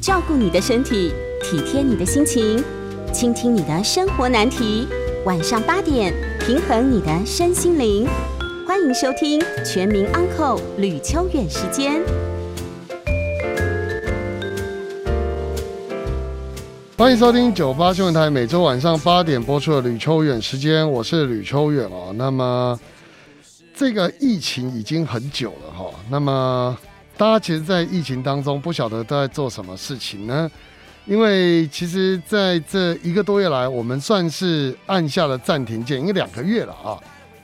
照顾你的身体，体贴你的心情，倾听你的生活难题。晚上八点，平衡你的身心灵。欢迎收听《全民安扣吕秋远时间》。欢迎收听九八新闻台每周晚上八点播出的吕秋远时间，我是吕秋远哦。那么这个疫情已经很久了哈，那么大家其实，在疫情当中不晓得都在做什么事情呢？因为其实在这一个多月来，我们算是按下了暂停键，因为两个月了啊，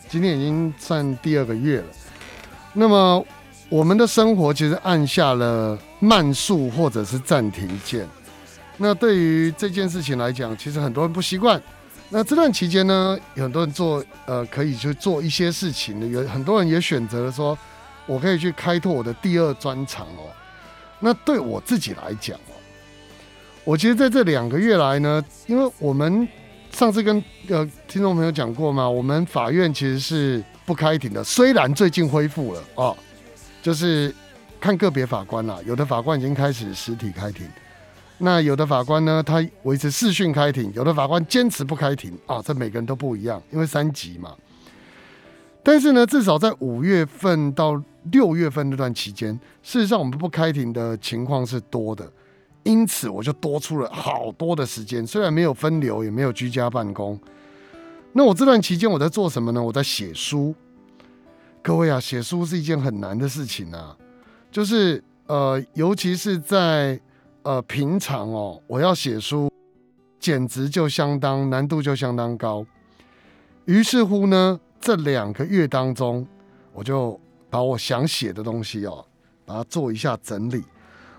今天已经算第二个月了。那么我们的生活其实按下了慢速或者是暂停键。那对于这件事情来讲，其实很多人不习惯。那这段期间呢，有很多人做呃可以去做一些事情的，有很多人也选择了说，我可以去开拓我的第二专长哦。那对我自己来讲哦，我其实在这两个月来呢，因为我们上次跟呃听众朋友讲过嘛，我们法院其实是不开庭的，虽然最近恢复了哦，就是看个别法官啦，有的法官已经开始实体开庭。那有的法官呢，他维持视讯开庭；有的法官坚持不开庭啊，这每个人都不一样，因为三级嘛。但是呢，至少在五月份到六月份那段期间，事实上我们不开庭的情况是多的，因此我就多出了好多的时间。虽然没有分流，也没有居家办公，那我这段期间我在做什么呢？我在写书。各位啊，写书是一件很难的事情啊，就是呃，尤其是在呃，平常哦，我要写书，简直就相当难度就相当高。于是乎呢，这两个月当中，我就把我想写的东西哦，把它做一下整理。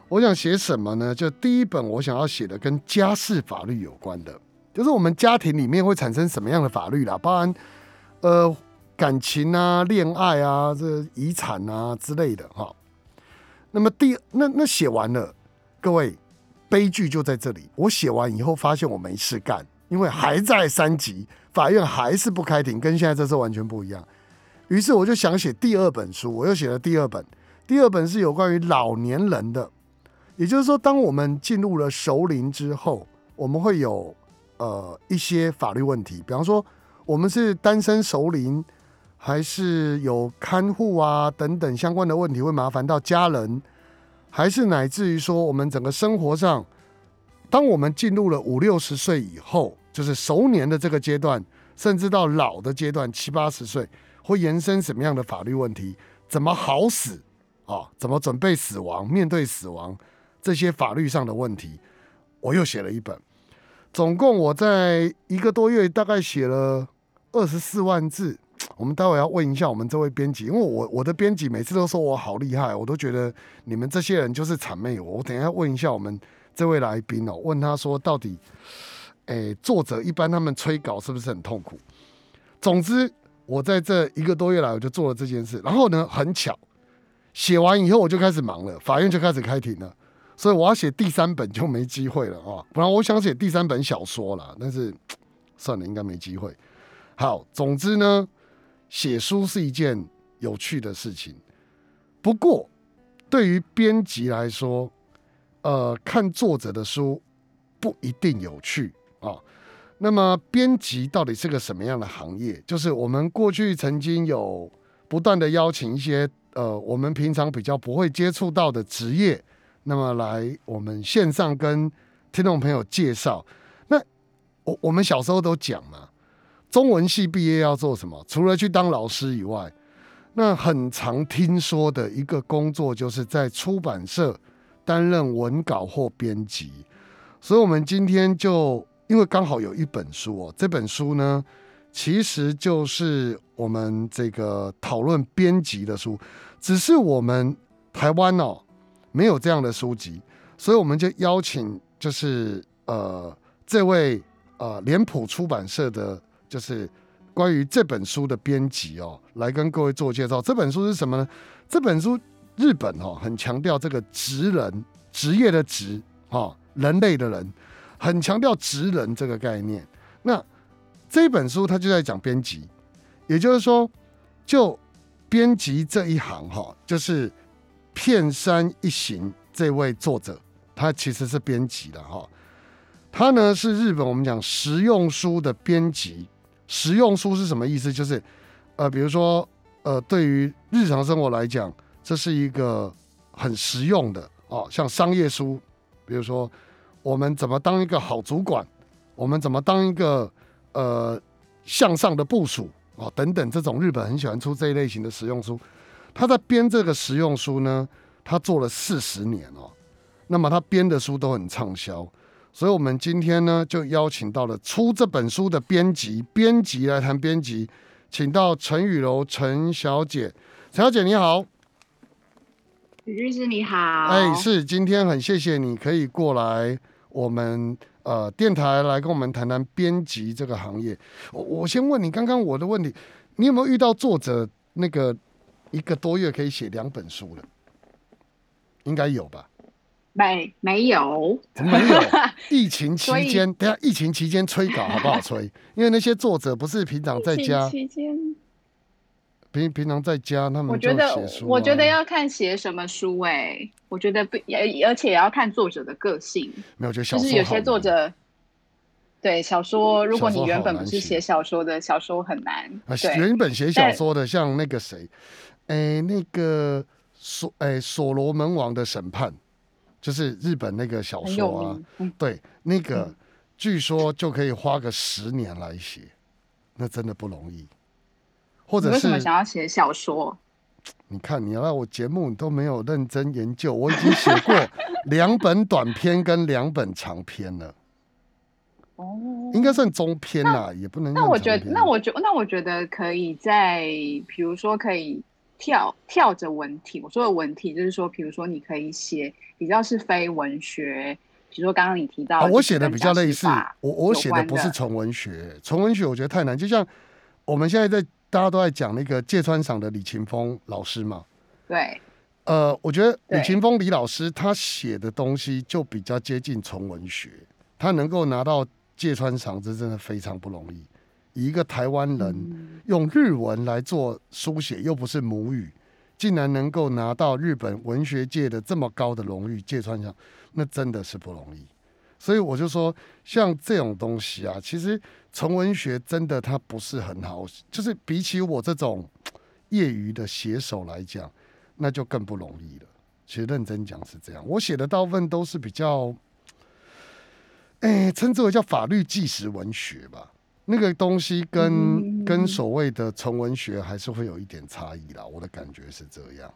我想写什么呢？就第一本我想要写的跟家事法律有关的，就是我们家庭里面会产生什么样的法律啦，包含呃感情啊、恋爱啊、这遗产啊之类的哈。那么第那那写完了。各位，悲剧就在这里。我写完以后，发现我没事干，因为还在三级，法院还是不开庭，跟现在这次完全不一样。于是我就想写第二本书，我又写了第二本。第二本是有关于老年人的，也就是说，当我们进入了熟龄之后，我们会有呃一些法律问题，比方说我们是单身熟龄，还是有看护啊等等相关的问题，会麻烦到家人。还是乃至于说，我们整个生活上，当我们进入了五六十岁以后，就是熟年的这个阶段，甚至到老的阶段，七八十岁，会延伸什么样的法律问题？怎么好死啊？怎么准备死亡？面对死亡这些法律上的问题，我又写了一本。总共我在一个多月，大概写了二十四万字。我们待会要问一下我们这位编辑，因为我我的编辑每次都说我好厉害，我都觉得你们这些人就是谄媚我。我等一下问一下我们这位来宾哦，问他说到底，诶，作者一般他们催稿是不是很痛苦？总之，我在这一个多月来我就做了这件事，然后呢，很巧，写完以后我就开始忙了，法院就开始开庭了，所以我要写第三本就没机会了啊！本来我想写第三本小说了，但是算了，应该没机会。好，总之呢。写书是一件有趣的事情，不过对于编辑来说，呃，看作者的书不一定有趣。那么，编辑到底是个什么样的行业？就是我们过去曾经有不断的邀请一些呃，我们平常比较不会接触到的职业，那么来我们线上跟听众朋友介绍。那我我们小时候都讲嘛。中文系毕业要做什么？除了去当老师以外，那很常听说的一个工作，就是在出版社担任文稿或编辑。所以，我们今天就因为刚好有一本书哦，这本书呢，其实就是我们这个讨论编辑的书，只是我们台湾哦没有这样的书籍，所以我们就邀请就是呃这位呃脸谱出版社的。就是关于这本书的编辑哦，来跟各位做介绍。这本书是什么呢？这本书日本哦，很强调这个职人职业的职哈，人类的人，很强调职人这个概念。那这本书它就在讲编辑，也就是说，就编辑这一行哈，就是片山一行这位作者他其实是编辑的哈。他呢是日本我们讲实用书的编辑。实用书是什么意思？就是呃，比如说呃，对于日常生活来讲，这是一个很实用的哦，像商业书，比如说我们怎么当一个好主管，我们怎么当一个呃向上的部署。哦，等等，这种日本很喜欢出这一类型的实用书。他在编这个实用书呢，他做了四十年哦，那么他编的书都很畅销，所以我们今天呢就邀请到了出这本书的编辑，编辑来谈编辑，请到陈雨柔陈小姐，陈小姐你好，吕律师你好，哎是，今天很谢谢你可以过来我们呃电台来跟我们谈谈编辑这个行业。我我先问你，刚刚我的问题，你有没有遇到作者那个？一个多月可以写两本书了，应该有吧？没没有？没有？疫情期间，等下疫情期间催稿好不好催？因为那些作者不是平常在家，期间平平常在家，他们我觉得。我觉得要看写什么书哎，我觉得不也而且也要看作者的个性。没有，就是有些作者。对小说，如果你原本不是写小说的，小说很难。啊原本写小说的，像那个谁。哎，那个所哎所罗门王的审判，就是日本那个小说啊，对，那个据说就可以花个十年来写，那真的不容易。或者是为什么想要写小说？你看，你来我节目你都没有认真研究，我已经写过 两本短篇跟两本长篇了。哦，应该算中篇啦，也不能。那我觉得，那我觉那我觉得可以在，比如说可以。跳跳着文体，我说的文体就是说，比如说你可以写比较是非文学，比如说刚刚你提到，我写的比较类似，我我写的不是纯文学，纯文学我觉得太难。就像我们现在在大家都在讲那个芥川赏的李勤峰老师嘛，对，呃，我觉得李勤峰李老师他写的东西就比较接近纯文学，他能够拿到芥川赏，这真的非常不容易。一个台湾人用日文来做书写，又不是母语，竟然能够拿到日本文学界的这么高的荣誉，芥川奖，那真的是不容易。所以我就说，像这种东西啊，其实纯文学真的它不是很好，就是比起我这种 业余的写手来讲，那就更不容易了。其实认真讲是这样，我写的大部分都是比较，哎，称之为叫法律纪实文学吧。那个东西跟跟所谓的纯文学还是会有一点差异啦，我的感觉是这样。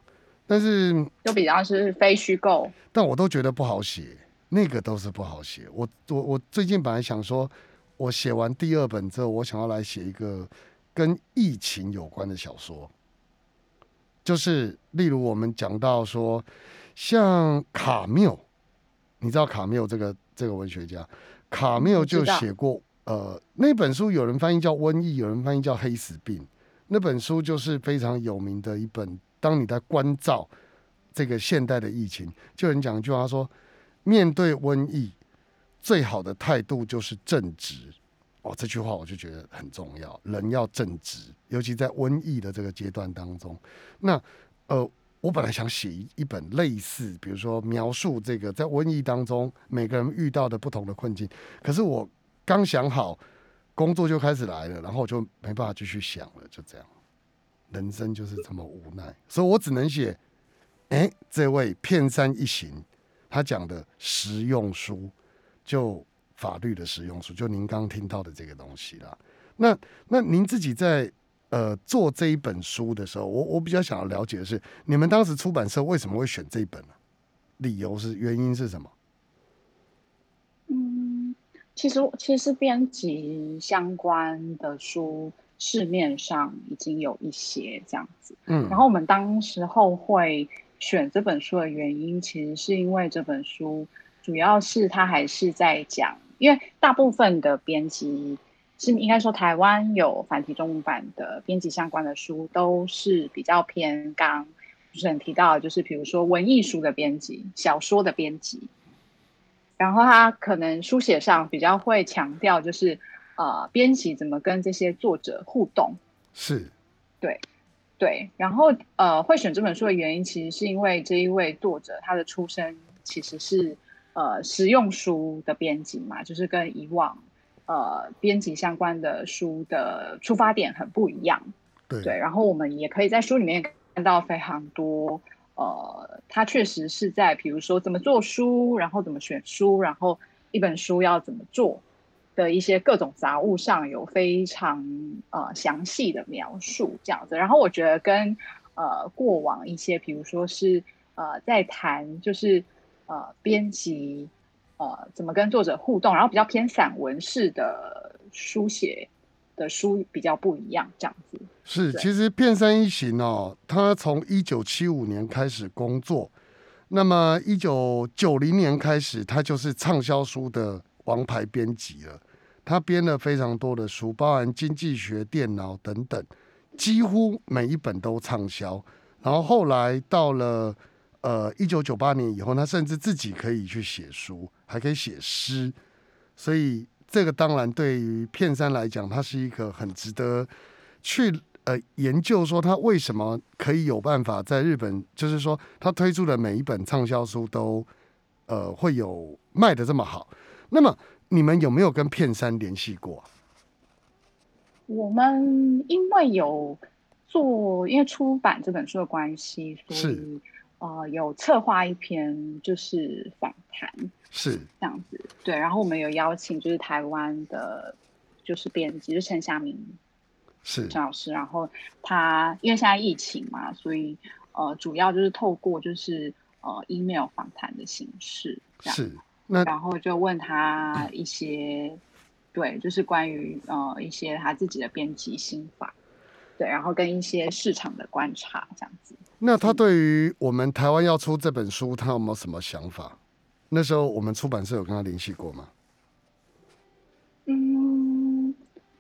但是就比较是非虚构，但我都觉得不好写，那个都是不好写。我我我最近本来想说，我写完第二本之后，我想要来写一个跟疫情有关的小说，就是例如我们讲到说，像卡缪，你知道卡缪这个这个文学家，卡缪就写过。呃，那本书有人翻译叫《瘟疫》，有人翻译叫《黑死病》。那本书就是非常有名的一本。当你在关照这个现代的疫情，就有人讲一句话说：“面对瘟疫，最好的态度就是正直。”哦，这句话我就觉得很重要，人要正直，尤其在瘟疫的这个阶段当中。那呃，我本来想写一一本类似，比如说描述这个在瘟疫当中每个人遇到的不同的困境，可是我。刚想好，工作就开始来了，然后我就没办法继续想了，就这样，人生就是这么无奈，所以我只能写，哎，这位片山一行他讲的实用书，就法律的实用书，就您刚刚听到的这个东西啦。那那您自己在呃做这一本书的时候，我我比较想要了解的是，你们当时出版社为什么会选这一本呢？理由是原因是什么？嗯其实，其实编辑相关的书市面上已经有一些这样子。嗯，然后我们当时候会选这本书的原因，其实是因为这本书主要是他还是在讲，因为大部分的编辑是应该说台湾有繁体中文版的编辑相关的书，都是比较偏刚主持人提到，就是比如说文艺书的编辑、小说的编辑。然后他可能书写上比较会强调，就是呃，编辑怎么跟这些作者互动。是，对，对。然后呃，会选这本书的原因，其实是因为这一位作者他的出身其实是呃实用书的编辑嘛，就是跟以往呃编辑相关的书的出发点很不一样。对，然后我们也可以在书里面看到非常多，呃，他确实是在比如说怎么做书，然后怎么选书，然后一本书要怎么做的一些各种杂物上有非常呃详细的描述这样子。然后我觉得跟呃过往一些，比如说是呃在谈就是呃编辑呃怎么跟作者互动，然后比较偏散文式的书写。的书比较不一样，这样子是。其实片山一行哦，他从一九七五年开始工作，那么一九九零年开始，他就是畅销书的王牌编辑了。他编了非常多的书，包含经济学、电脑等等，几乎每一本都畅销。然后后来到了呃一九九八年以后，他甚至自己可以去写书，还可以写诗，所以。这个当然对于片山来讲，他是一个很值得去呃研究，说他为什么可以有办法在日本，就是说他推出的每一本畅销书都呃会有卖的这么好。那么你们有没有跟片山联系过？我们因为有做，因为出版这本书的关系，所以呃有策划一篇就是访谈。是这样子，对。然后我们有邀请，就是台湾的，就是编辑，就陈夏明，是陈老师。然后他因为现在疫情嘛，所以呃，主要就是透过就是呃 email 访谈的形式，是。那然后就问他一些，对，就是关于呃一些他自己的编辑心法，对，然后跟一些市场的观察这样子。那他对于我们台湾要出这本书，他有没有什么想法？那时候我们出版社有跟他联系过吗？嗯，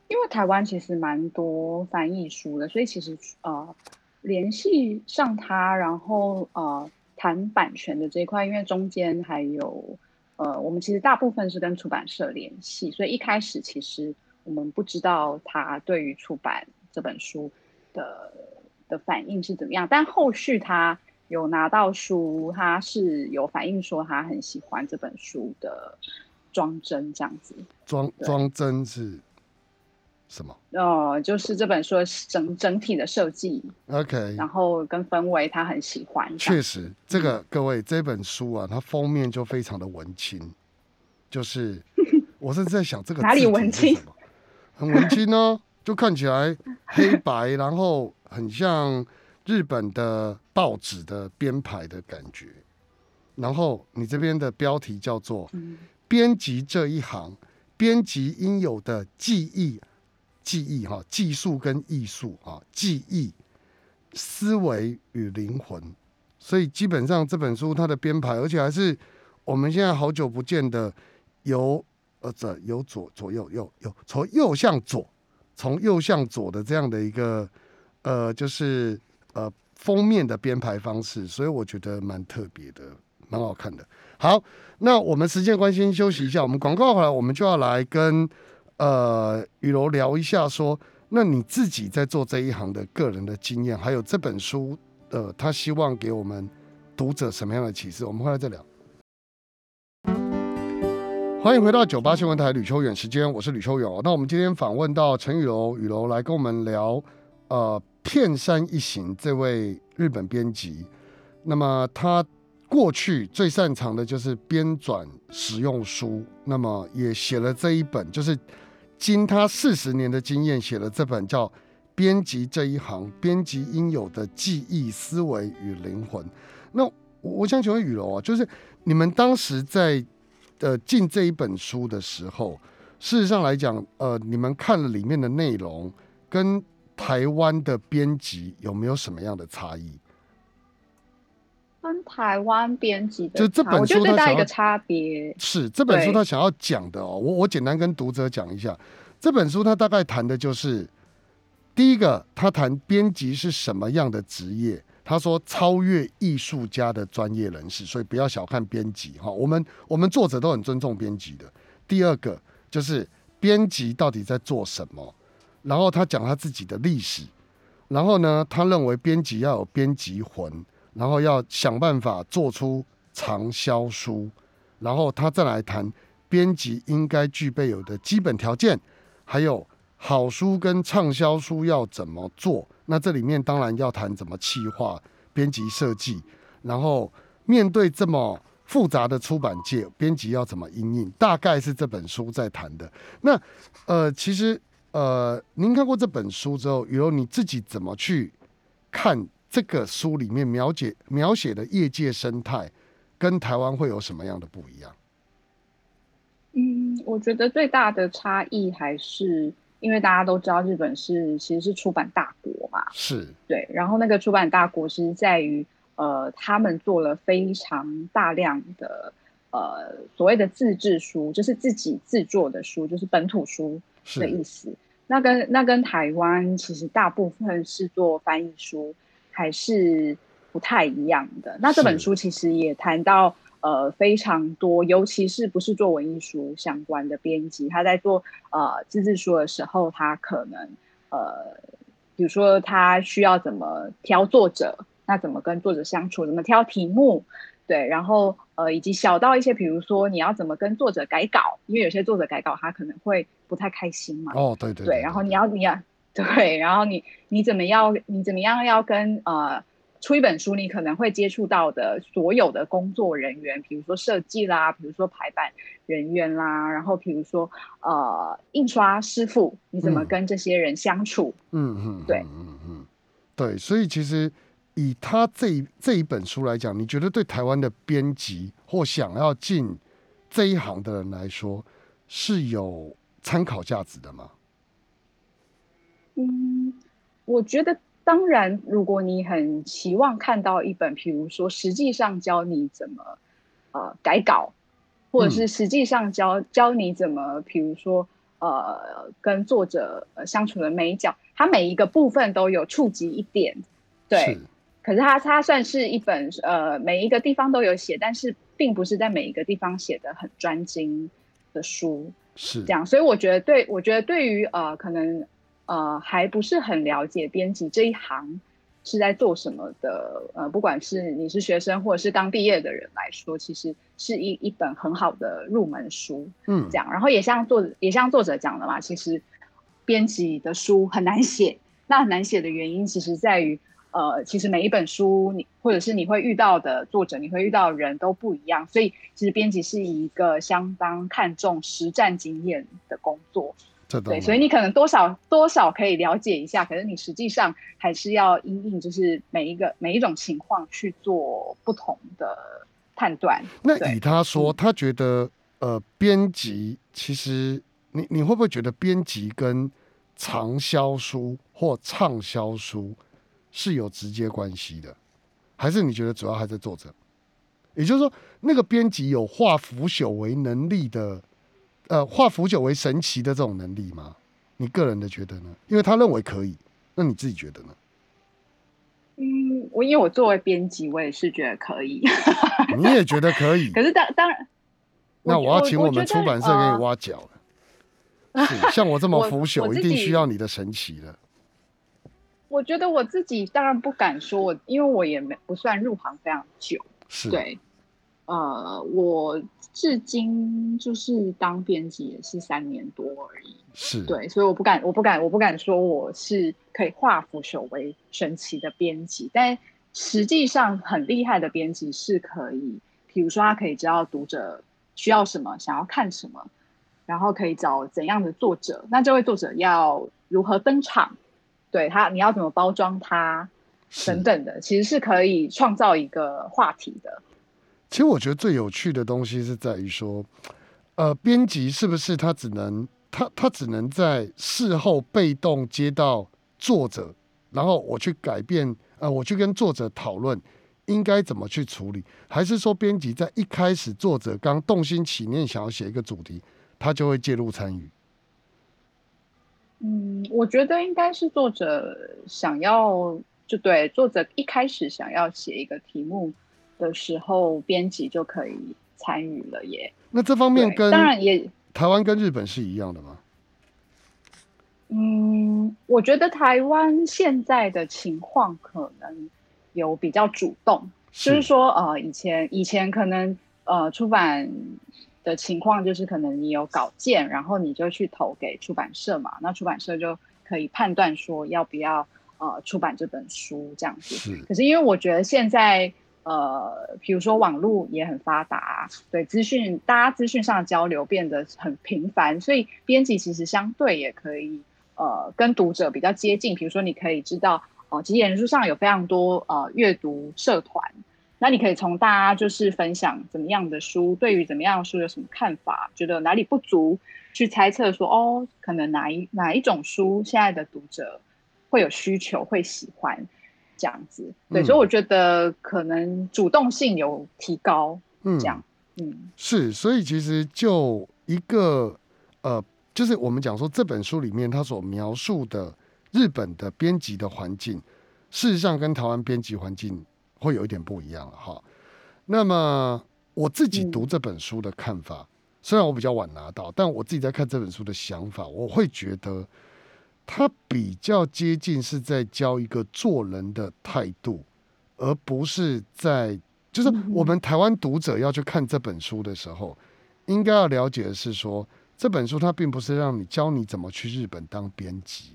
因为台湾其实蛮多翻译书的，所以其实呃联系上他，然后呃谈版权的这一块，因为中间还有呃我们其实大部分是跟出版社联系，所以一开始其实我们不知道他对于出版这本书的的反应是怎么样，但后续他。有拿到书，他是有反映说他很喜欢这本书的装帧，这样子。装装帧是什么？哦，就是这本书整整体的设计。OK，然后跟氛围他很喜欢。确实，这个各位这本书啊，它封面就非常的文青，就是 我是在想这个哪里文青？很文青哦，就看起来黑白，然后很像。日本的报纸的编排的感觉，然后你这边的标题叫做“编辑这一行，编辑应有的记忆、记忆哈，技术跟艺术啊，记忆、思维与灵魂”。所以基本上这本书它的编排，而且还是我们现在好久不见的，由呃这由左左右右右从右向左，从右向左的这样的一个呃就是。呃，封面的编排方式，所以我觉得蛮特别的，蛮好看的。好，那我们时间关系休息一下，我们广告回来，我们就要来跟呃雨柔聊一下，说那你自己在做这一行的个人的经验，还有这本书呃他希望给我们读者什么样的启示？我们回来再聊。欢迎回到九八新闻台吕秋远时间，我是吕秋远。那我们今天访问到陈雨柔，雨柔来跟我们聊呃。片山一行这位日本编辑，那么他过去最擅长的就是编纂实用书，那么也写了这一本，就是经他四十年的经验写了这本叫《编辑这一行：编辑应有的记忆、思维与灵魂》。那我想请问雨柔啊，就是你们当时在呃进这一本书的时候，事实上来讲，呃，你们看了里面的内容跟。台湾的编辑有没有什么样的差异？跟台湾编辑的，就这本书最大一个差别是这本书他想要讲的哦。我我简单跟读者讲一下，这本书他大概谈的就是第一个，他谈编辑是什么样的职业。他说超越艺术家的专业人士，所以不要小看编辑哈。我们我们作者都很尊重编辑的。第二个就是编辑到底在做什么。然后他讲他自己的历史，然后呢，他认为编辑要有编辑魂，然后要想办法做出畅销书，然后他再来谈编辑应该具备有的基本条件，还有好书跟畅销书要怎么做。那这里面当然要谈怎么企划、编辑设计，然后面对这么复杂的出版界，编辑要怎么应应，大概是这本书在谈的。那呃，其实呃，您看过这本书之后，雨柔你自己怎么去看这个书里面描写描写的业界生态，跟台湾会有什么样的不一样？嗯，我觉得最大的差异还是。因为大家都知道日本是其实是出版大国嘛，是对。然后那个出版大国其实在于，呃，他们做了非常大量的呃所谓的自制书，就是自己制作的书，就是本土书的意思。那跟那跟台湾其实大部分是做翻译书，还是不太一样的。那这本书其实也谈到。呃，非常多，尤其是不是做文艺书相关的编辑，他在做呃自制书的时候，他可能呃，比如说他需要怎么挑作者，那怎么跟作者相处，怎么挑题目，对，然后呃，以及小到一些，比如说你要怎么跟作者改稿，因为有些作者改稿他可能会不太开心嘛。哦，对对。对，然后你要你要 对，然后你你怎么要你怎么样要跟呃。出一本书，你可能会接触到的所有的工作人员，比如说设计啦，比如说排版人员啦，然后比如说呃印刷师傅，你怎么跟这些人相处？嗯嗯，对，嗯嗯，对。所以其实以他这这一本书来讲，你觉得对台湾的编辑或想要进这一行的人来说是有参考价值的吗？嗯，我觉得。当然，如果你很期望看到一本，比如说实际上教你怎么呃改稿，或者是实际上教教你怎么，比如说呃跟作者相处的每一角，它每一个部分都有触及一点，对。可是它它算是一本呃每一个地方都有写，但是并不是在每一个地方写的很专精的书，是这样。所以我觉得，对我觉得对于呃可能。呃，还不是很了解编辑这一行是在做什么的。呃，不管是你是学生或者是刚毕业的人来说，其实是一一本很好的入门书。嗯，这样，然后也像作者也像作者讲的嘛，其实编辑的书很难写。那很难写的原因，其实在于呃，其实每一本书你或者是你会遇到的作者，你会遇到的人都不一样，所以其实编辑是一个相当看重实战经验的工作。对，所以你可能多少多少可以了解一下，可是你实际上还是要因应就是每一个每一种情况去做不同的判断。那以他说，他觉得呃，编辑其实你你会不会觉得编辑跟长销书或畅销书是有直接关系的？还是你觉得主要还在作者？也就是说，那个编辑有化腐朽为能力的？呃，化腐朽为神奇的这种能力吗？你个人的觉得呢？因为他认为可以，那你自己觉得呢？嗯，我因为我作为编辑，我也是觉得可以。你也觉得可以？可是当当然，那我要请我们出版社给你挖角了。像我这么腐朽，一定需要你的神奇了。我觉得我自己当然不敢说，我因为我也没不算入行非常久，是对。呃，我至今就是当编辑也是三年多而已，是。对，所以我不敢，我不敢，我不敢说我是可以化腐朽为神奇的编辑，但实际上很厉害的编辑是可以，比如说他可以知道读者需要什么，想要看什么，然后可以找怎样的作者，那这位作者要如何登场，对他你要怎么包装他等等的，其实是可以创造一个话题的。其实我觉得最有趣的东西是在于说，呃，编辑是不是他只能他他只能在事后被动接到作者，然后我去改变，呃，我去跟作者讨论应该怎么去处理，还是说编辑在一开始作者刚动心起念想要写一个主题，他就会介入参与？嗯，我觉得应该是作者想要就对作者一开始想要写一个题目。的时候，编辑就可以参与了耶。那这方面跟当然也台湾跟日本是一样的吗？嗯，我觉得台湾现在的情况可能有比较主动，就是说呃，以前以前可能呃出版的情况就是可能你有稿件，然后你就去投给出版社嘛，那出版社就可以判断说要不要呃出版这本书这样子。可是因为我觉得现在呃，比如说网络也很发达，对资讯大家资讯上的交流变得很频繁，所以编辑其实相对也可以呃跟读者比较接近。比如说你可以知道。哦，其实人书上有非常多呃阅读社团，那你可以从大家就是分享怎么样的书，对于怎么样的书有什么看法，觉得哪里不足，去猜测说哦，可能哪一哪一种书现在的读者会有需求，会喜欢这样子。对，所以我觉得可能主动性有提高，嗯，这样，嗯，是，所以其实就一个呃，就是我们讲说这本书里面他所描述的。日本的编辑的环境，事实上跟台湾编辑环境会有一点不一样了哈。那么我自己读这本书的看法，虽然我比较晚拿到，但我自己在看这本书的想法，我会觉得它比较接近是在教一个做人的态度，而不是在就是我们台湾读者要去看这本书的时候，应该要了解的是说，这本书它并不是让你教你怎么去日本当编辑。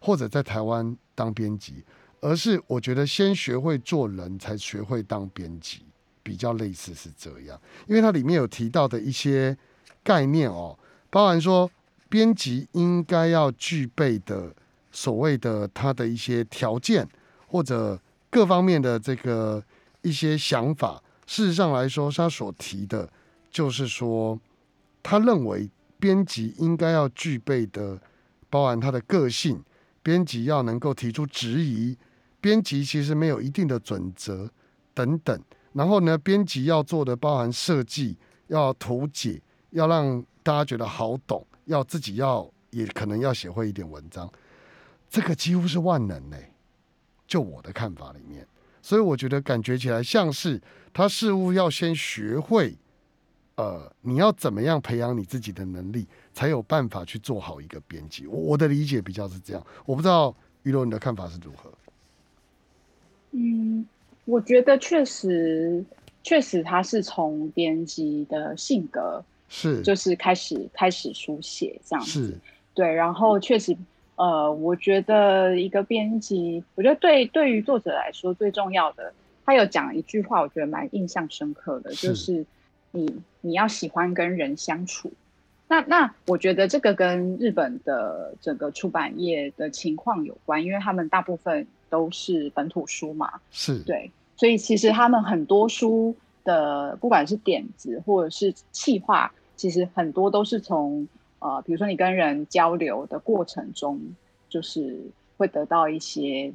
或者在台湾当编辑，而是我觉得先学会做人才学会当编辑，比较类似是这样。因为它里面有提到的一些概念哦，包含说编辑应该要具备的所谓的他的一些条件，或者各方面的这个一些想法。事实上来说，他所提的就是说，他认为编辑应该要具备的，包含他的个性。编辑要能够提出质疑，编辑其实没有一定的准则等等。然后呢，编辑要做的包含设计，要图解，要让大家觉得好懂，要自己要也可能要写会一点文章，这个几乎是万能嘞。就我的看法里面，所以我觉得感觉起来像是他事物要先学会。呃，你要怎么样培养你自己的能力，才有办法去做好一个编辑？我我的理解比较是这样，我不知道于龙你的看法是如何。嗯，我觉得确实，确实他是从编辑的性格是，就是开始开始书写这样子。对，然后确实，呃，我觉得一个编辑，我觉得对对于作者来说最重要的，他有讲一句话，我觉得蛮印象深刻的，就是。你你要喜欢跟人相处，那那我觉得这个跟日本的整个出版业的情况有关，因为他们大部分都是本土书嘛，是对，所以其实他们很多书的不管是点子或者是企划，其实很多都是从呃，比如说你跟人交流的过程中，就是会得到一些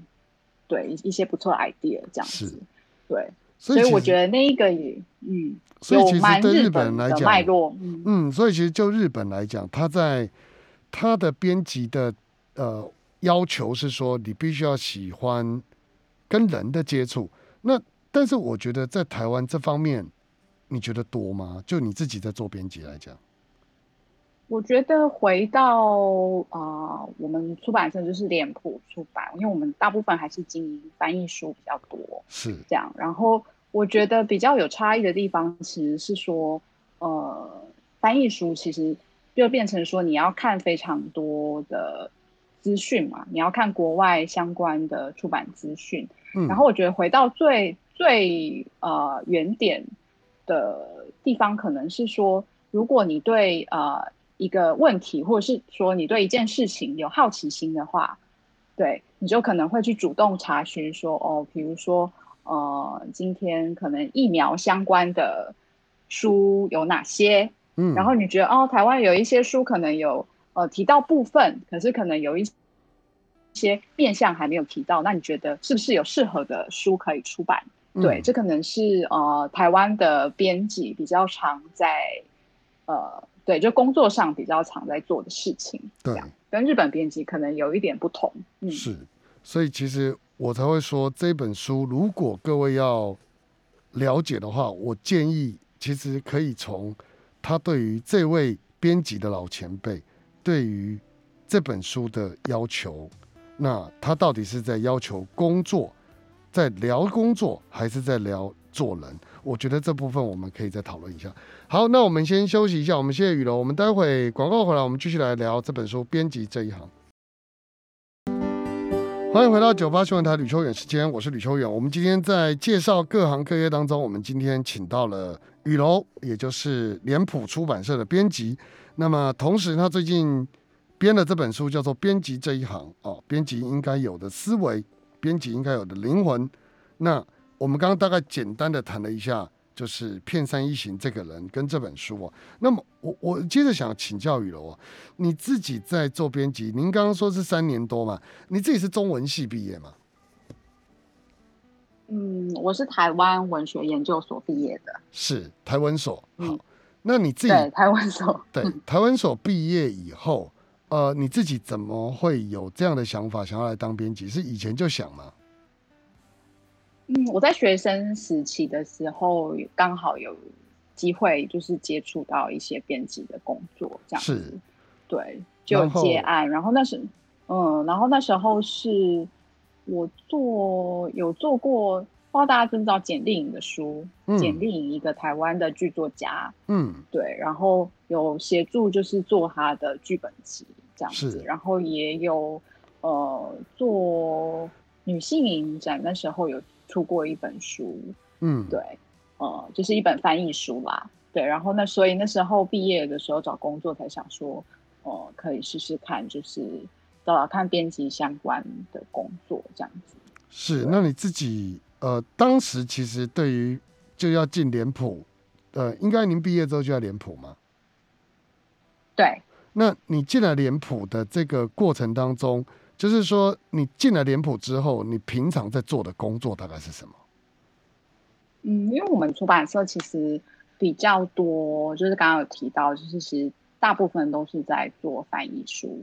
对一些不错的 idea 这样子，对。所以我觉得那一个也，嗯，所以其实对日本来讲，脉络，嗯，所以其实就日本来讲，他在他的编辑的呃要求是说，你必须要喜欢跟人的接触。那但是我觉得在台湾这方面，你觉得多吗？就你自己在做编辑来讲。我觉得回到啊，我们出版社就是脸谱出版，因为我们大部分还是经营翻译书比较多，是这样。然后我觉得比较有差异的地方，其实是说，呃，翻译书其实就变成说你要看非常多的资讯嘛，你要看国外相关的出版资讯。嗯，然后我觉得回到最最呃原点的地方，可能是说，如果你对呃。一个问题，或者是说你对一件事情有好奇心的话，对，你就可能会去主动查询，说哦，比如说，呃，今天可能疫苗相关的书有哪些？嗯，然后你觉得哦，台湾有一些书可能有呃提到部分，可是可能有一些面向还没有提到，那你觉得是不是有适合的书可以出版？对，这可能是呃台湾的编辑比较常在呃。对，就工作上比较常在做的事情，对，跟日本编辑可能有一点不同。嗯，是，所以其实我才会说这本书，如果各位要了解的话，我建议其实可以从他对于这位编辑的老前辈对于这本书的要求，那他到底是在要求工作，在聊工作，还是在聊做人。我觉得这部分我们可以再讨论一下。好，那我们先休息一下，我们谢谢雨楼，我们待会广告回来，我们继续来聊这本书编辑这一行。欢迎回到九八新闻台吕秋远时间，我是吕秋远。我们今天在介绍各行各业当中，我们今天请到了雨楼，也就是脸谱出版社的编辑。那么同时，他最近编了这本书，叫做《编辑这一行》哦，编辑应该有的思维，编辑应该有的灵魂。那我们刚刚大概简单的谈了一下。就是片山一行这个人跟这本书哦，那么我我接着想请教雨楼哦，你自己在做编辑，您刚刚说是三年多嘛？你自己是中文系毕业吗？嗯，我是台湾文学研究所毕业的，是台文所。好，那你自己对台文所对台文所毕业以后，呃，你自己怎么会有这样的想法，想要来当编辑？是以前就想吗？嗯，我在学生时期的时候，刚好有机会就是接触到一些编辑的工作，这样子，对，就接案。然后那时，嗯，然后那时候是我做有做过，不知道大家知不知道简丽颖的书，简丽颖一个台湾的剧作家，嗯，对，然后有协助就是做他的剧本集这样子，然后也有呃做女性影展，那时候有。出过一本书，嗯，对，呃，就是一本翻译书啦，对，然后那所以那时候毕业的时候找工作才想说，哦，可以试试看，就是找找看编辑相关的工作这样子。是，那你自己呃，当时其实对于就要进脸谱，呃，应该您毕业之后就要脸谱吗？对。那你进了脸谱的这个过程当中。就是说，你进了脸谱之后，你平常在做的工作大概是什么？嗯，因为我们出版社其实比较多，就是刚刚有提到，就是其实大部分都是在做翻译书。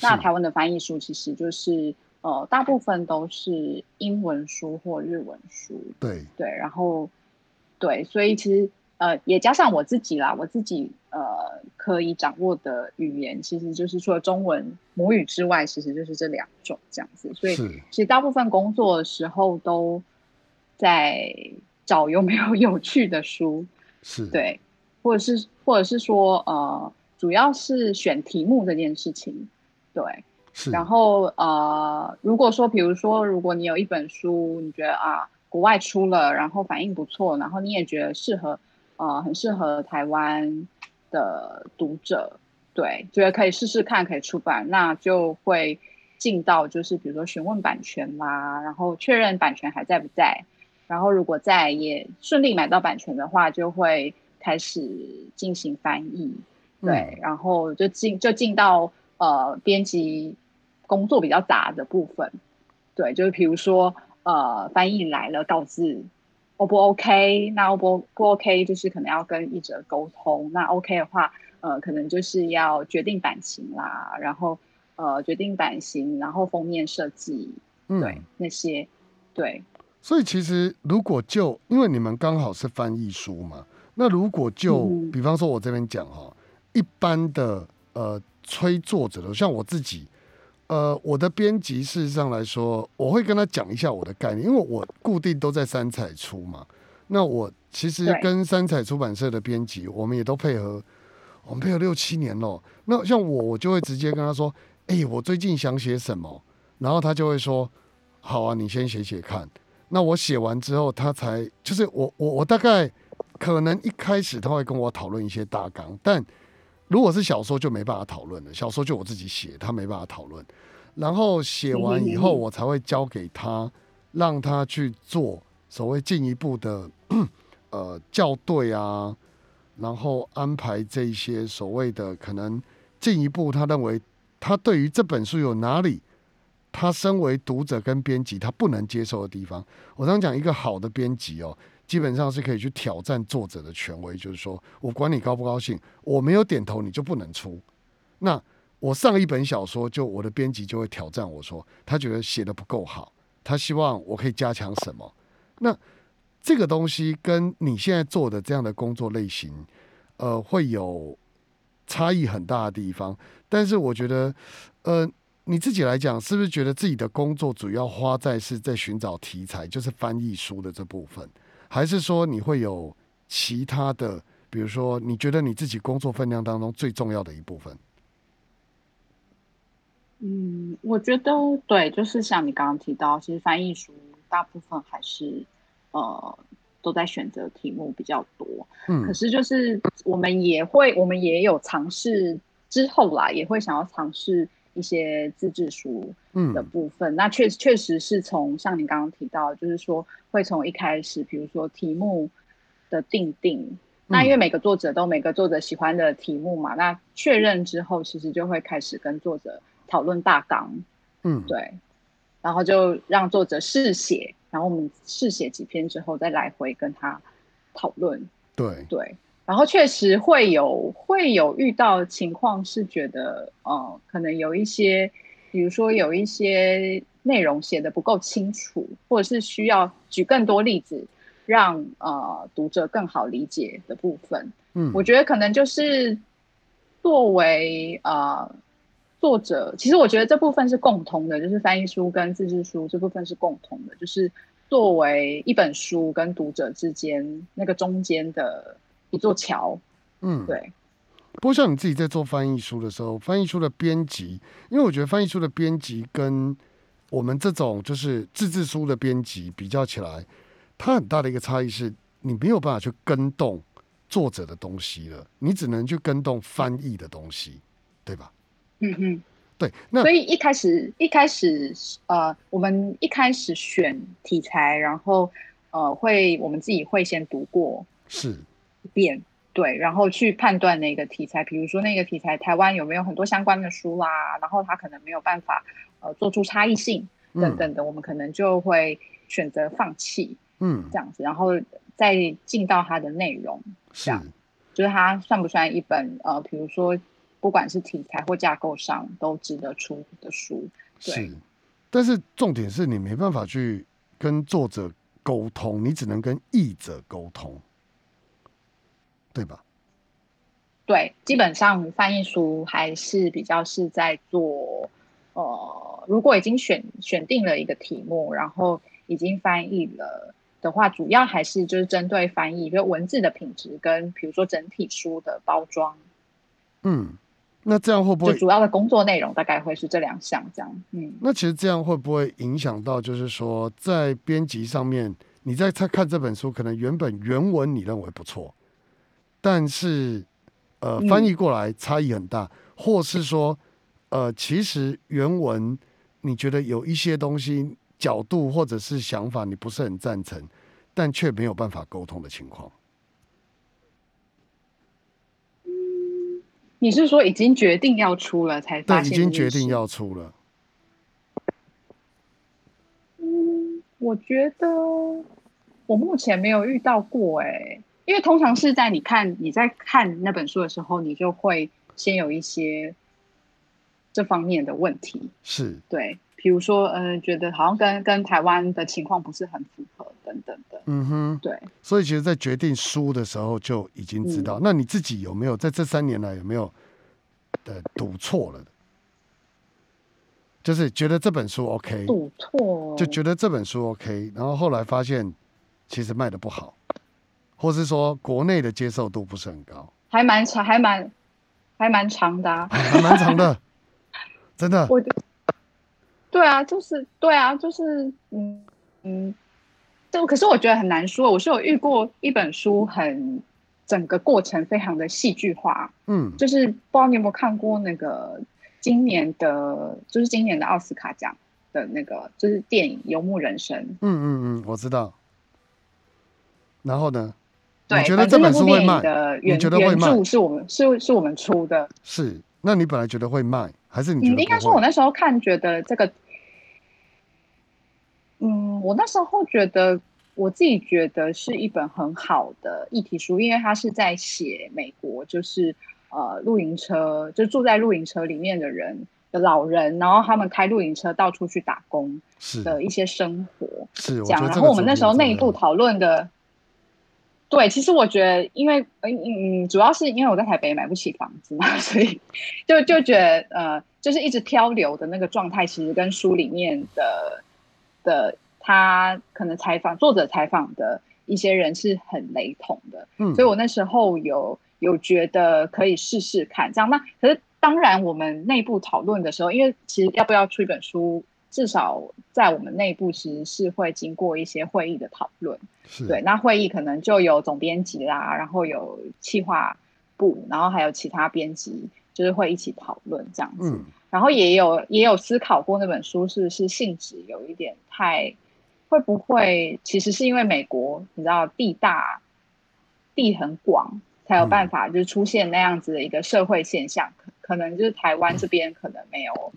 那台湾的翻译书其实就是呃，大部分都是英文书或日文书。对对，然后对，所以其实。呃，也加上我自己啦，我自己呃可以掌握的语言，其实就是除了中文母语之外，其实就是这两种这样子。所以其实大部分工作的时候都在找有没有 有趣的书，是对，或者是或者是说呃，主要是选题目这件事情，对，是。然后呃，如果说比如说，如果你有一本书，你觉得啊国外出了，然后反应不错，然后你也觉得适合。呃，很适合台湾的读者，对，觉得可以试试看，可以出版，那就会进到就是比如说询问版权啦，然后确认版权还在不在，然后如果在也顺利买到版权的话，就会开始进行翻译，对，然后就进就进到呃编辑工作比较杂的部分，对，就是比如说呃翻译来了，告知。O 不 OK？那 O 不不 OK？就是可能要跟译者沟通。那 OK 的话，呃，可能就是要决定版型啦，然后呃，决定版型，然后封面设计，对那些，对。所以其实如果就因为你们刚好是翻译书嘛，那如果就比方说我这边讲哈，一般的呃催作者的，像我自己。呃，我的编辑事实上来说，我会跟他讲一下我的概念，因为我固定都在三彩出嘛。那我其实跟三彩出版社的编辑，我们也都配合，我们配合六七年了。那像我，我就会直接跟他说：“哎，我最近想写什么？”然后他就会说：“好啊，你先写写看。”那我写完之后，他才就是我我我大概可能一开始他会跟我讨论一些大纲，但。如果是小说就没办法讨论了，小说就我自己写，他没办法讨论。然后写完以后，我才会交给他，让他去做所谓进一步的 呃校对啊，然后安排这些所谓的可能进一步，他认为他对于这本书有哪里，他身为读者跟编辑他不能接受的地方。我常讲一个好的编辑哦。基本上是可以去挑战作者的权威，就是说我管你高不高兴，我没有点头你就不能出。那我上一本小说，就我的编辑就会挑战我说，他觉得写的不够好，他希望我可以加强什么。那这个东西跟你现在做的这样的工作类型，呃，会有差异很大的地方。但是我觉得，呃，你自己来讲，是不是觉得自己的工作主要花在是在寻找题材，就是翻译书的这部分？还是说你会有其他的，比如说你觉得你自己工作分量当中最重要的一部分？嗯，我觉得对，就是像你刚刚提到，其实翻译书大部分还是呃都在选择题目比较多。嗯，可是就是我们也会，我们也有尝试之后啦，也会想要尝试一些自制书的部分。那确确实是从像你刚刚提到，就是说会从一开始，比如说题目的定定，那因为每个作者都每个作者喜欢的题目嘛，那确认之后，其实就会开始跟作者。讨论大纲，嗯，对，然后就让作者试写，然后我们试写几篇之后，再来回跟他讨论，对。对，然后确实会有会有遇到情况，是觉得呃，可能有一些，比如说有一些内容写的不够清楚，或者是需要举更多例子，让呃读者更好理解的部分，嗯，我觉得可能就是作为呃。作者其实我觉得这部分是共通的，就是翻译书跟自制书这部分是共通的，就是作为一本书跟读者之间那个中间的一座桥。嗯，对。不过像你自己在做翻译书的时候，翻译书的编辑，因为我觉得翻译书的编辑跟我们这种就是自制书的编辑比较起来，它很大的一个差异是，你没有办法去跟动作者的东西了，你只能去跟动翻译的东西，对吧？嗯嗯，对，那所以一开始一开始呃，我们一开始选题材，然后呃，会我们自己会先读过是一遍，对，然后去判断那个题材，比如说那个题材台湾有没有很多相关的书啦，然后它可能没有办法呃做出差异性等等的，我们可能就会选择放弃，嗯，这样子，然后再进到它的内容，是，就是它算不算一本呃，比如说。不管是题材或架构上都值得出的书，是，但是重点是你没办法去跟作者沟通，你只能跟译者沟通，对吧？对，基本上翻译书还是比较是在做，呃，如果已经选选定了一个题目，然后已经翻译了的话，主要还是就是针对翻译，就文字的品质跟比如说整体书的包装，嗯。那这样会不会主要的工作内容大概会是这两项这样？嗯，那其实这样会不会影响到，就是说在编辑上面，你在看看这本书，可能原本原文你认为不错，但是呃翻译过来差异很大，或是说呃其实原文你觉得有一些东西角度或者是想法你不是很赞成，但却没有办法沟通的情况。你是说已经决定要出了才发现？对，已经决定要出了。嗯，我觉得我目前没有遇到过哎，因为通常是在你看你在看那本书的时候，你就会先有一些这方面的问题。是对，比如说，嗯，觉得好像跟跟台湾的情况不是很符合等等的。嗯哼，对。所以其实，在决定书的时候就已经知道。那你自己有没有在这三年来有没有的赌错了？就是觉得这本书 OK，赌错，就觉得这本书 OK，然后后来发现其实卖的不好，或是说国内的接受度不是很高，还蛮长，还蛮还蛮长的，还蛮长的，真的。我。对啊，就是对啊，就是嗯嗯，就可是我觉得很难说。我是有遇过一本书，很整个过程非常的戏剧化，嗯，就是不知道你有没有看过那个今年的，就是今年的奥斯卡奖的那个，就是电影《游牧人生》。嗯嗯嗯，我知道。然后呢？你觉得这本书会卖？你觉得会卖？是我们是是我们出的。是，那你本来觉得会卖？还是你应该说，我那时候看觉得这个，嗯，我那时候觉得我自己觉得是一本很好的议题书，因为它是在写美国，就是呃露营车，就住在露营车里面的人的老人，然后他们开露营车到处去打工的一些生活，是这样。然后我们那时候内部讨论的。对，其实我觉得，因为嗯嗯，主要是因为我在台北买不起房子嘛，所以就就觉得呃，就是一直漂流的那个状态，其实跟书里面的的他可能采访作者采访的一些人是很雷同的，嗯，所以我那时候有有觉得可以试试看这样。那可是当然，我们内部讨论的时候，因为其实要不要出一本书，至少在我们内部其实是会经过一些会议的讨论，对。那会议可能就有总编辑啦，然后有企划部，然后还有其他编辑，就是会一起讨论这样子。然后也有也有思考过那本书是不是性质有一点太。会不会其实是因为美国你知道地大地很广，才有办法就是出现那样子的一个社会现象？可可能就是台湾这边可能没有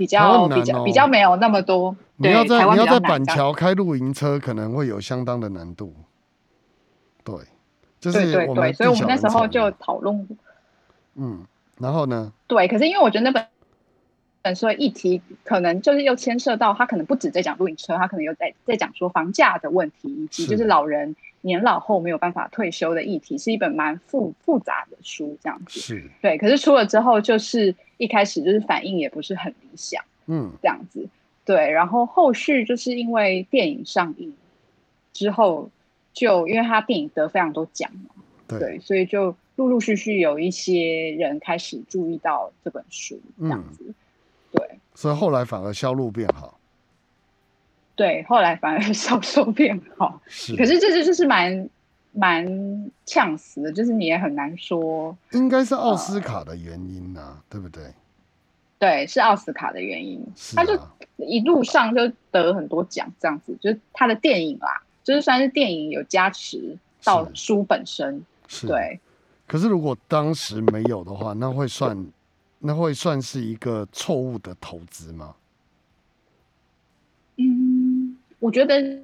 比较比较比较没有那么多。你要在你要在板桥开露营车，可能会有相当的难度。对，就是我们所以我们那时候就讨论。嗯，然后呢？对，可是因为我觉得那本。所以议题可能就是又牵涉到他可能不止在讲露营车，他可能又在在讲说房价的问题，以及就是老人年老后没有办法退休的议题，是一本蛮复复杂的书，这样子。是，对。可是出了之后，就是一开始就是反应也不是很理想，嗯，这样子。对，然后后续就是因为电影上映之后，就因为他电影得非常多奖嘛，对，所以就陆陆续续有一些人开始注意到这本书，这样子。对，所以后来反而销路变好。对，后来反而 销售变好。是，可是这就就是蛮蛮呛死的，就是你也很难说。应该是奥斯卡的原因呐，对不对？对，是奥斯卡的原因。他就一路上就得很多奖，这样子，就是他的电影啦，就是算是电影有加持到书本身。是，对。可是如果当时没有的话，那会算。那会算是一个错误的投资吗？我觉得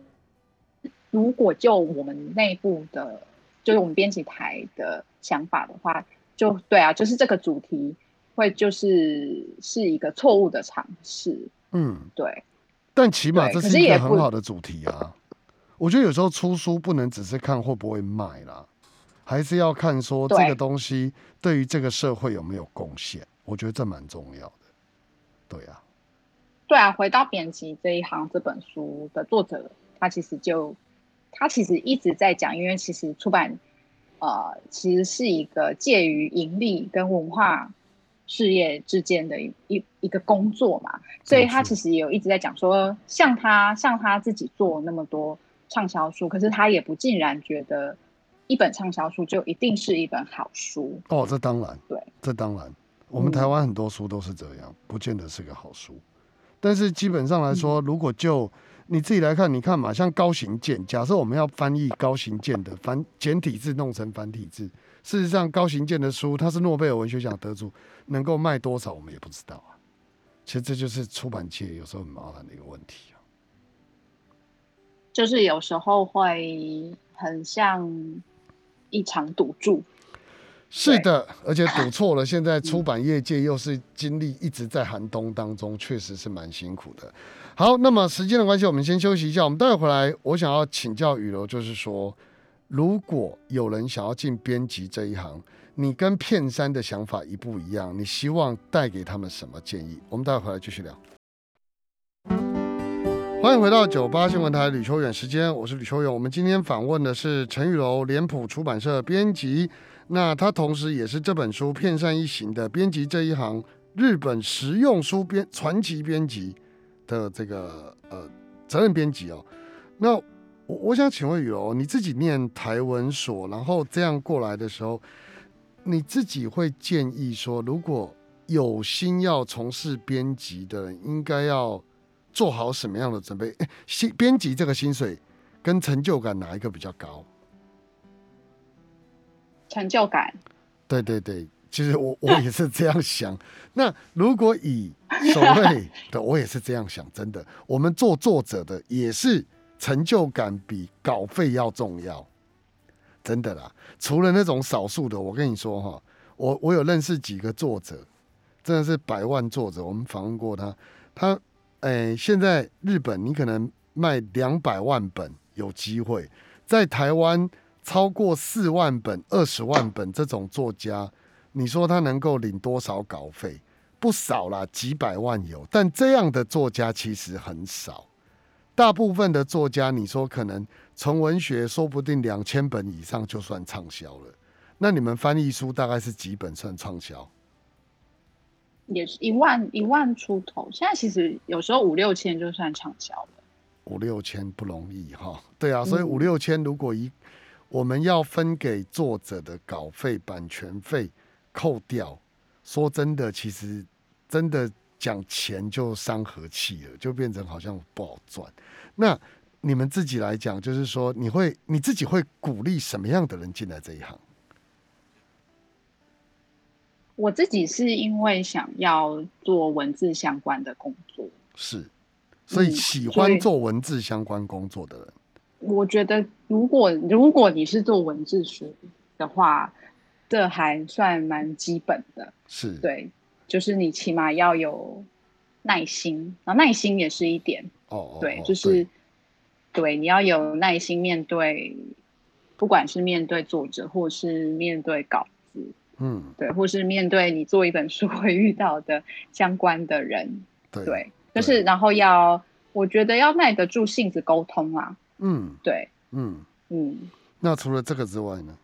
如果就我们内部的，就是我们编辑台的想法的话，就对啊，就是这个主题会就是是一个错误的尝试。嗯，对。但起码这是一个很好的主题啊！我觉得有时候出书不能只是看会不会卖啦，还是要看说这个东西对于这个社会有没有贡献。我觉得这蛮重要的，对啊，对啊。回到编辑这一行，这本书的作者他其实就他其实一直在讲，因为其实出版呃其实是一个介于盈利跟文化事业之间的一一一个工作嘛，所以他其实也有一直在讲说，像他像他自己做那么多畅销书，可是他也不尽然觉得一本畅销书就一定是一本好书。哦，这当然，对，这当然。我们台湾很多书都是这样，不见得是个好书。但是基本上来说，如果就你自己来看，你看嘛，像高行健，假设我们要翻译高行健的繁简体字弄成繁体字，事实上高行健的书，他是诺贝尔文学奖得主，能够卖多少我们也不知道啊。其实这就是出版界有时候很麻烦的一个问题啊。就是有时候会很像一场赌注。是的，而且赌错了，现在出版业界又是经历一直在寒冬当中，确实是蛮辛苦的。好，那么时间的关系，我们先休息一下，我们待会回来，我想要请教雨柔，就是说，如果有人想要进编辑这一行，你跟片山的想法一不一样？你希望带给他们什么建议？我们待会回来继续聊。欢迎回到九八新闻台吕秋远时间，我是吕秋远。我们今天访问的是陈雨柔，脸谱出版社编辑。那他同时也是这本书《片山一行》的编辑这一行日本实用书编传奇编辑的这个呃责任编辑哦。那我我想请问雨柔，你自己念台文所，然后这样过来的时候，你自己会建议说，如果有心要从事编辑的人，应该要做好什么样的准备？薪编辑这个薪水跟成就感哪一个比较高？成就感，对对对，其实我 我也是这样想。那如果以所谓的，我也是这样想，真的，我们做作者的也是成就感比稿费要重要，真的啦。除了那种少数的，我跟你说哈，我我有认识几个作者，真的是百万作者，我们访问过他，他哎，现在日本你可能卖两百万本有机会，在台湾。超过四万本、二十万本这种作家，你说他能够领多少稿费？不少啦，几百万有。但这样的作家其实很少，大部分的作家，你说可能纯文学，说不定两千本以上就算畅销了。那你们翻译书大概是几本算畅销？也是一万一万出头。现在其实有时候五六千就算畅销了。五六千不容易哈。对啊，所以五六千如果一我们要分给作者的稿费、版权费扣掉，说真的，其实真的讲钱就伤和气了，就变成好像不好赚。那你们自己来讲，就是说，你会你自己会鼓励什么样的人进来这一行？我自己是因为想要做文字相关的工作，是，所以喜欢做文字相关工作的人。我觉得，如果如果你是做文字书的话，这还算蛮基本的。是对，就是你起码要有耐心，然后耐心也是一点。哦，对，就是对，你要有耐心面对，不管是面对作者，或是面对稿子。嗯，对，或是面对你做一本书 会遇到的相关的人，对，就是然后要，我觉得要耐得住性子沟通啊。嗯，对，嗯嗯。那除了这个之外呢？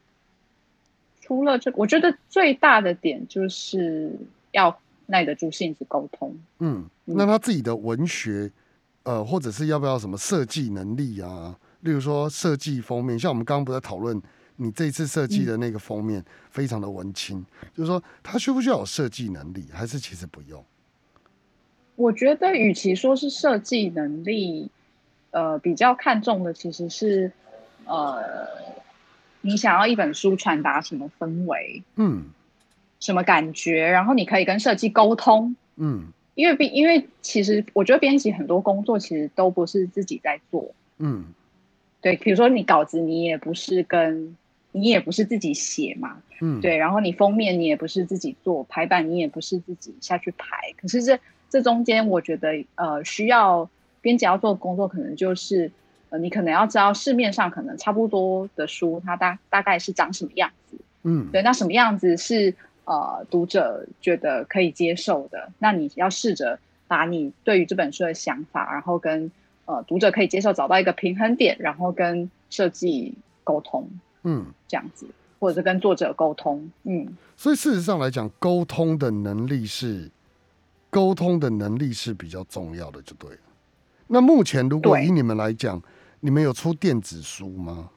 除了这，我觉得最大的点就是要耐得住性子沟通。嗯，那他自己的文学，呃，或者是要不要什么设计能力啊？例如说设计封面，像我们刚刚不在讨论。你这次设计的那个封面非常的文青，就是说他需不需要有设计能力，还是其实不用？我觉得与其说是设计能力，呃，比较看重的其实是，呃，你想要一本书传达什么氛围，嗯，什么感觉，然后你可以跟设计沟通，嗯，因为编，因为其实我觉得编辑很多工作其实都不是自己在做，嗯，对，比如说你稿子你也不是跟你也不是自己写嘛，嗯，对，然后你封面你也不是自己做，排版你也不是自己下去排。可是这这中间，我觉得呃，需要编辑要做的工作，可能就是呃，你可能要知道市面上可能差不多的书，它大大概是长什么样子，嗯，对，那什么样子是呃读者觉得可以接受的，那你要试着把你对于这本书的想法，然后跟呃读者可以接受，找到一个平衡点，然后跟设计沟通。嗯，这样子，或者是跟作者沟通，嗯，所以事实上来讲，沟通的能力是沟通的能力是比较重要的，就对了。那目前如果以你们来讲，你们有出电子书吗？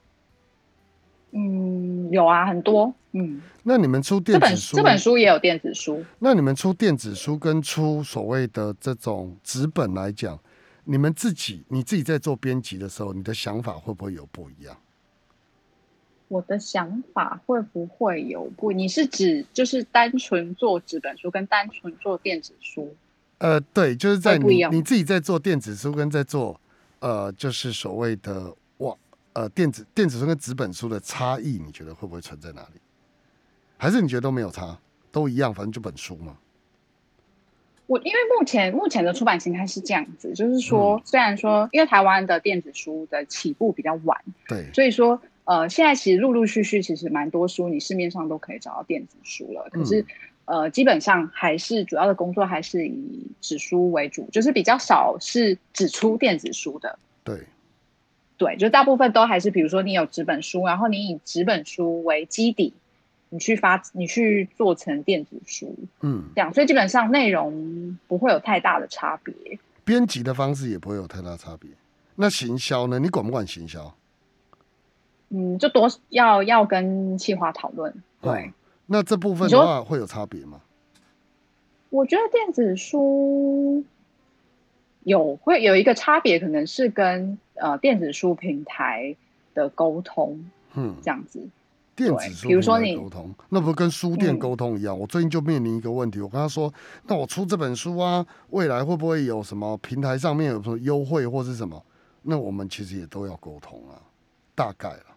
嗯，有啊，很多。嗯，那你们出电子书，这本书也有电子书。那你们出电子书跟出所谓的这种纸本来讲，你们自己你自己在做编辑的时候，你的想法会不会有不一样？我的想法会不会有不？你是指就是单纯做纸本书跟单纯做电子书？呃，对，就是在你你自己在做电子书跟在做呃，就是所谓的哇呃电子电子书跟纸本书的差异，你觉得会不会存在哪里？还是你觉得都没有差，都一样，反正就本书嘛？我因为目前目前的出版形态是这样子，就是说虽然说因为台湾的电子书的起步比较晚，对，所以说。呃，现在其实陆陆续续，其实蛮多书，你市面上都可以找到电子书了。可是，呃，基本上还是主要的工作还是以纸书为主，就是比较少是只出电子书的。对，对，就大部分都还是，比如说你有纸本书，然后你以纸本书为基底，你去发，你去做成电子书，嗯，这样，所以基本上内容不会有太大的差别，编辑的方式也不会有太大差别。那行销呢？你管不管行销？嗯，就多要要跟企划讨论。对，那这部分的话会有差别吗？我觉得电子书有会有一个差别，可能是跟呃电子书平台的沟通，嗯，这样子。电子书，比如说你沟通，那不是跟书店沟通一样？我最近就面临一个问题，我跟他说：“那我出这本书啊，未来会不会有什么平台上面有什么优惠或是什么？”那我们其实也都要沟通啊，大概了。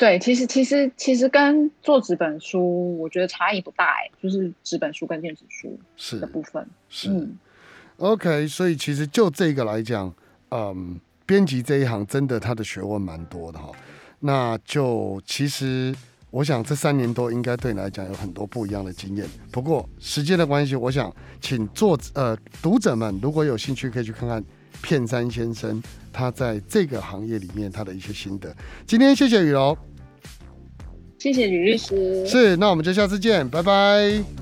对，其实其实其实跟做纸本书，我觉得差异不大哎，就是纸本书跟电子书是的部分。是，OK，所以其实就这个来讲，嗯，编辑这一行真的他的学问蛮多的哈。那就其实我想这三年多应该对你来讲有很多不一样的经验。不过时间的关系，我想请作呃读者们如果有兴趣可以去看看片山先生他在这个行业里面他的一些心得。今天谢谢雨柔，谢谢吕律师，是，那我们就下次见，拜拜。